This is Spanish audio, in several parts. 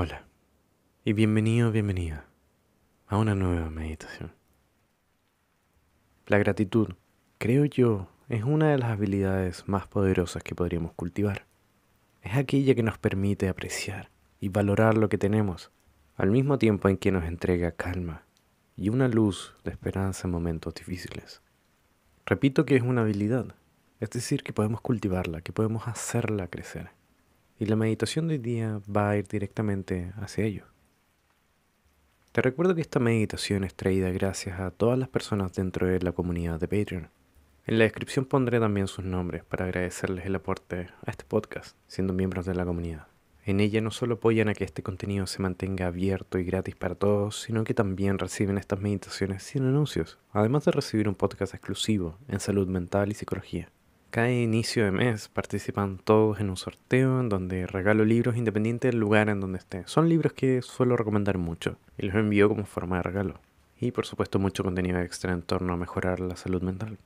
Hola y bienvenido, bienvenida a una nueva meditación. La gratitud, creo yo, es una de las habilidades más poderosas que podríamos cultivar. Es aquella que nos permite apreciar y valorar lo que tenemos, al mismo tiempo en que nos entrega calma y una luz de esperanza en momentos difíciles. Repito que es una habilidad, es decir, que podemos cultivarla, que podemos hacerla crecer. Y la meditación de hoy día va a ir directamente hacia ello. Te recuerdo que esta meditación es traída gracias a todas las personas dentro de la comunidad de Patreon. En la descripción pondré también sus nombres para agradecerles el aporte a este podcast, siendo miembros de la comunidad. En ella no solo apoyan a que este contenido se mantenga abierto y gratis para todos, sino que también reciben estas meditaciones sin anuncios, además de recibir un podcast exclusivo en salud mental y psicología. Cada inicio de mes participan todos en un sorteo en donde regalo libros independientes del lugar en donde esté. Son libros que suelo recomendar mucho y los envío como forma de regalo. Y por supuesto mucho contenido extra en torno a mejorar la salud mental.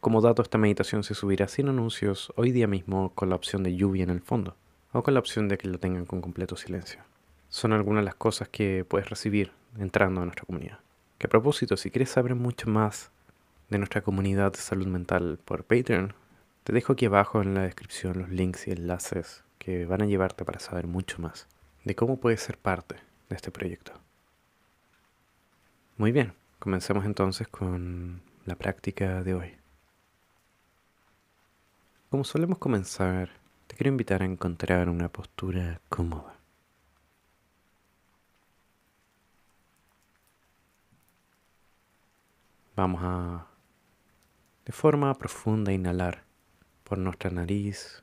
Como dato, esta meditación se subirá sin anuncios hoy día mismo con la opción de lluvia en el fondo o con la opción de que lo tengan con completo silencio. Son algunas de las cosas que puedes recibir entrando a nuestra comunidad. Que a propósito, si quieres saber mucho más de nuestra comunidad de salud mental por Patreon, te dejo aquí abajo en la descripción los links y enlaces que van a llevarte para saber mucho más de cómo puedes ser parte de este proyecto. Muy bien, comencemos entonces con la práctica de hoy. Como solemos comenzar, te quiero invitar a encontrar una postura cómoda. Vamos a, de forma profunda, inhalar por nuestra nariz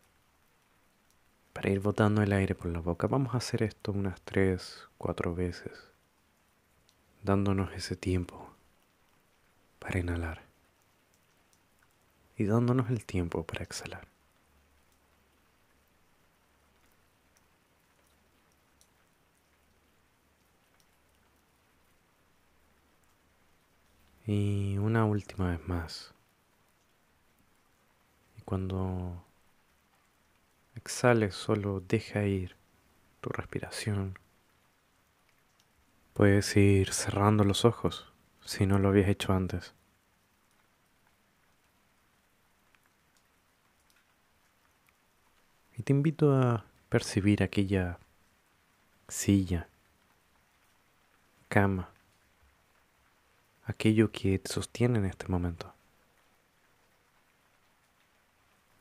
para ir botando el aire por la boca. Vamos a hacer esto unas tres, cuatro veces, dándonos ese tiempo para inhalar y dándonos el tiempo para exhalar. Y una última vez más. Cuando exhales, solo deja ir tu respiración. Puedes ir cerrando los ojos si no lo habías hecho antes. Y te invito a percibir aquella silla, cama, aquello que te sostiene en este momento.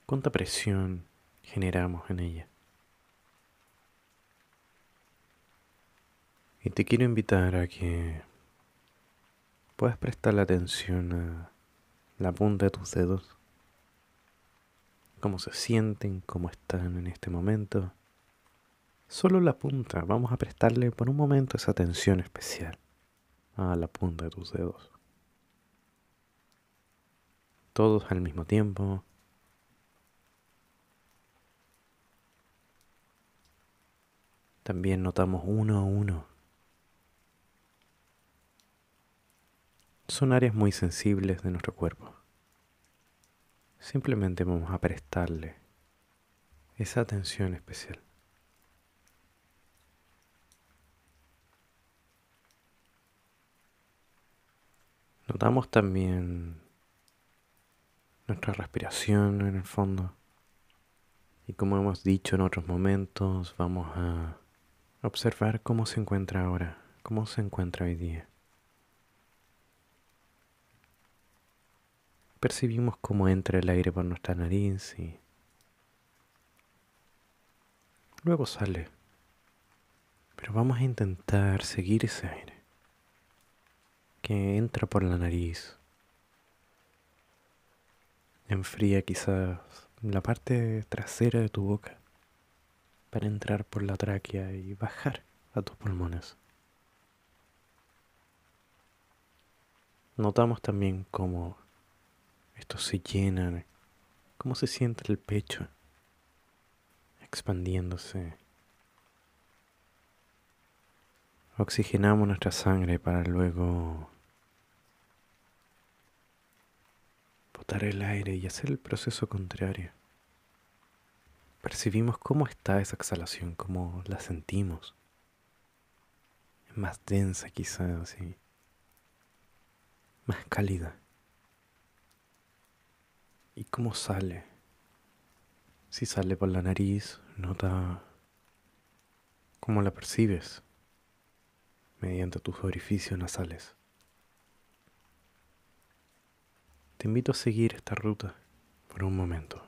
Cuánta presión generamos en ella. Y te quiero invitar a que puedas prestar atención a la punta de tus dedos, cómo se sienten, cómo están en este momento. Solo la punta, vamos a prestarle por un momento esa atención especial a la punta de tus dedos. Todos al mismo tiempo. También notamos uno a uno. Son áreas muy sensibles de nuestro cuerpo. Simplemente vamos a prestarle esa atención especial. Notamos también nuestra respiración en el fondo. Y como hemos dicho en otros momentos, vamos a Observar cómo se encuentra ahora, cómo se encuentra hoy día. Percibimos cómo entra el aire por nuestra nariz y luego sale. Pero vamos a intentar seguir ese aire que entra por la nariz. Enfría quizás la parte trasera de tu boca para entrar por la tráquea y bajar a tus pulmones. Notamos también cómo estos se llenan, cómo se siente el pecho expandiéndose. Oxigenamos nuestra sangre para luego botar el aire y hacer el proceso contrario percibimos cómo está esa exhalación, cómo la sentimos. más densa quizás, y más cálida. ¿Y cómo sale? Si sale por la nariz, nota cómo la percibes mediante tus orificios nasales. Te invito a seguir esta ruta por un momento.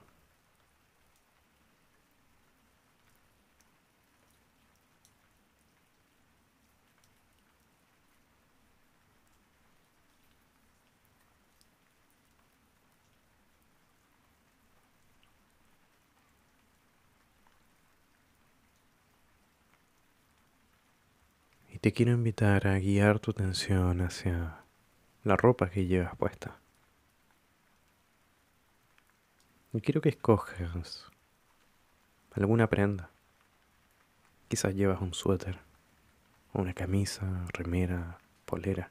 Te quiero invitar a guiar tu atención hacia la ropa que llevas puesta. Y quiero que escojas alguna prenda. Quizás llevas un suéter, una camisa, remera, polera,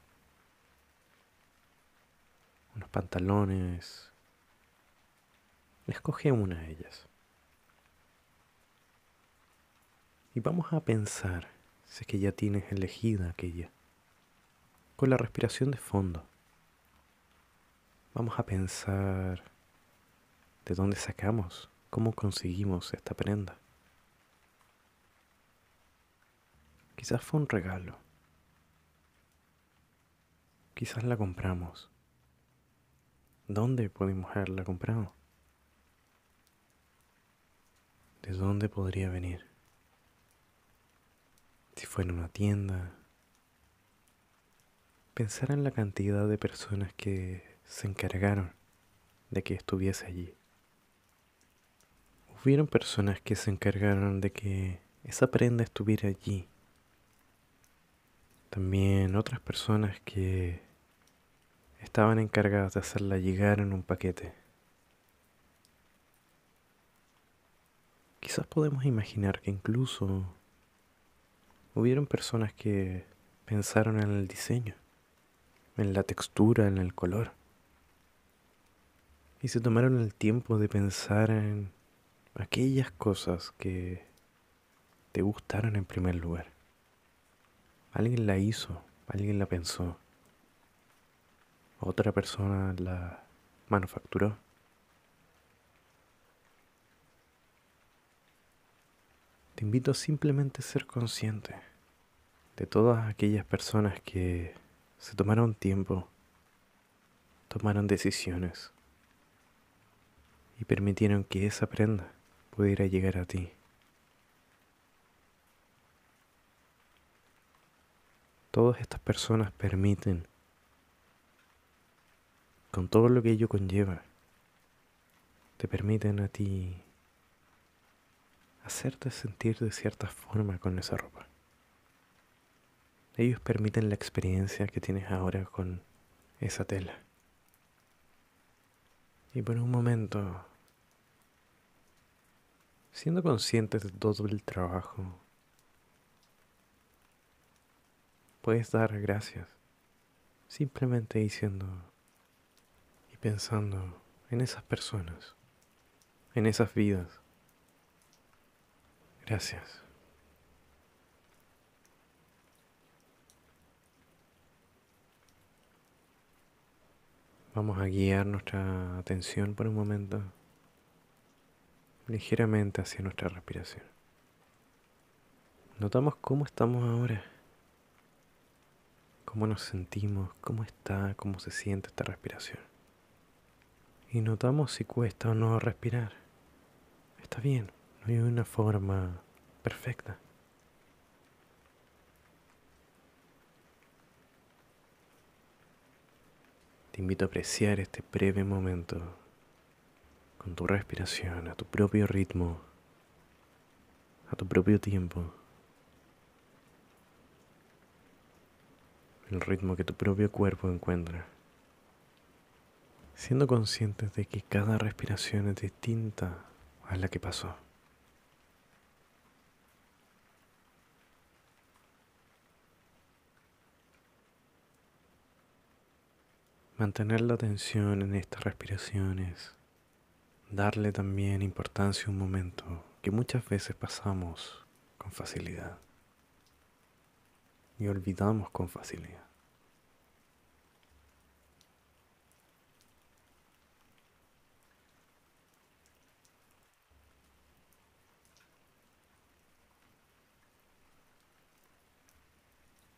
unos pantalones. Escoge una de ellas. Y vamos a pensar si es que ya tienes elegida aquella, con la respiración de fondo. Vamos a pensar de dónde sacamos, cómo conseguimos esta prenda. Quizás fue un regalo. Quizás la compramos. ¿Dónde pudimos haberla comprado? ¿De dónde podría venir? Si fue en una tienda. Pensar en la cantidad de personas que se encargaron de que estuviese allí. Hubieron personas que se encargaron de que esa prenda estuviera allí. También otras personas que estaban encargadas de hacerla llegar en un paquete. Quizás podemos imaginar que incluso hubieron personas que pensaron en el diseño, en la textura, en el color. Y se tomaron el tiempo de pensar en aquellas cosas que te gustaron en primer lugar. Alguien la hizo, alguien la pensó, otra persona la manufacturó. Te invito a simplemente ser consciente de todas aquellas personas que se tomaron tiempo, tomaron decisiones y permitieron que esa prenda pudiera llegar a ti. Todas estas personas permiten, con todo lo que ello conlleva, te permiten a ti hacerte sentir de cierta forma con esa ropa. Ellos permiten la experiencia que tienes ahora con esa tela. Y por un momento, siendo conscientes de todo el trabajo, puedes dar gracias, simplemente diciendo y pensando en esas personas, en esas vidas Gracias. Vamos a guiar nuestra atención por un momento ligeramente hacia nuestra respiración. Notamos cómo estamos ahora, cómo nos sentimos, cómo está, cómo se siente esta respiración. Y notamos si cuesta o no respirar. Está bien. No hay una forma perfecta. Te invito a apreciar este breve momento con tu respiración, a tu propio ritmo, a tu propio tiempo. El ritmo que tu propio cuerpo encuentra. Siendo conscientes de que cada respiración es distinta a la que pasó. Mantener la atención en estas respiraciones, darle también importancia a un momento que muchas veces pasamos con facilidad. y olvidamos con facilidad.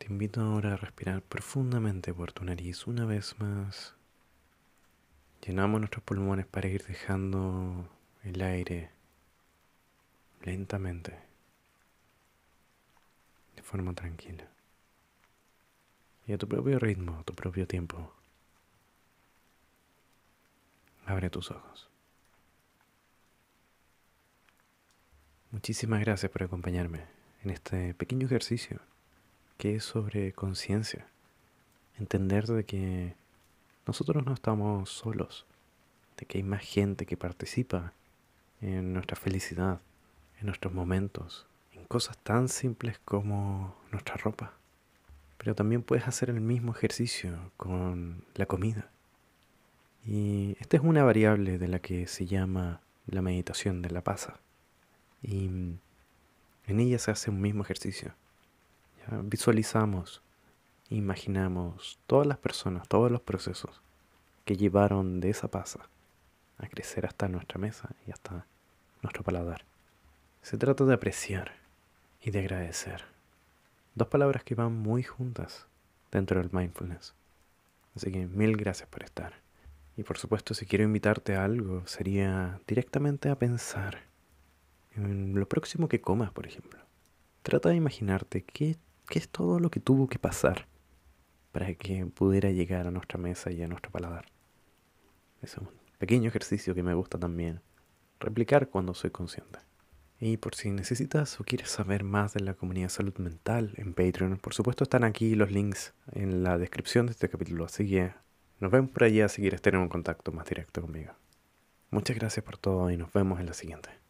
Te invito ahora a respirar profundamente por tu nariz una vez más. Llenamos nuestros pulmones para ir dejando el aire lentamente, de forma tranquila. Y a tu propio ritmo, a tu propio tiempo. Abre tus ojos. Muchísimas gracias por acompañarme en este pequeño ejercicio que es sobre conciencia. Entender de que nosotros no estamos solos, de que hay más gente que participa en nuestra felicidad, en nuestros momentos, en cosas tan simples como nuestra ropa. Pero también puedes hacer el mismo ejercicio con la comida. Y esta es una variable de la que se llama la meditación de la pasa. Y en ella se hace un mismo ejercicio. Visualizamos, imaginamos todas las personas, todos los procesos que llevaron de esa pasa a crecer hasta nuestra mesa y hasta nuestro paladar. Se trata de apreciar y de agradecer. Dos palabras que van muy juntas dentro del mindfulness. Así que mil gracias por estar. Y por supuesto, si quiero invitarte a algo, sería directamente a pensar en lo próximo que comas, por ejemplo. Trata de imaginarte qué, qué es todo lo que tuvo que pasar para que pudiera llegar a nuestra mesa y a nuestro paladar. Es un pequeño ejercicio que me gusta también replicar cuando soy consciente. Y por si necesitas o quieres saber más de la comunidad salud mental en Patreon, por supuesto están aquí los links en la descripción de este capítulo, así que nos vemos por allá si quieres tener un contacto más directo conmigo. Muchas gracias por todo y nos vemos en la siguiente.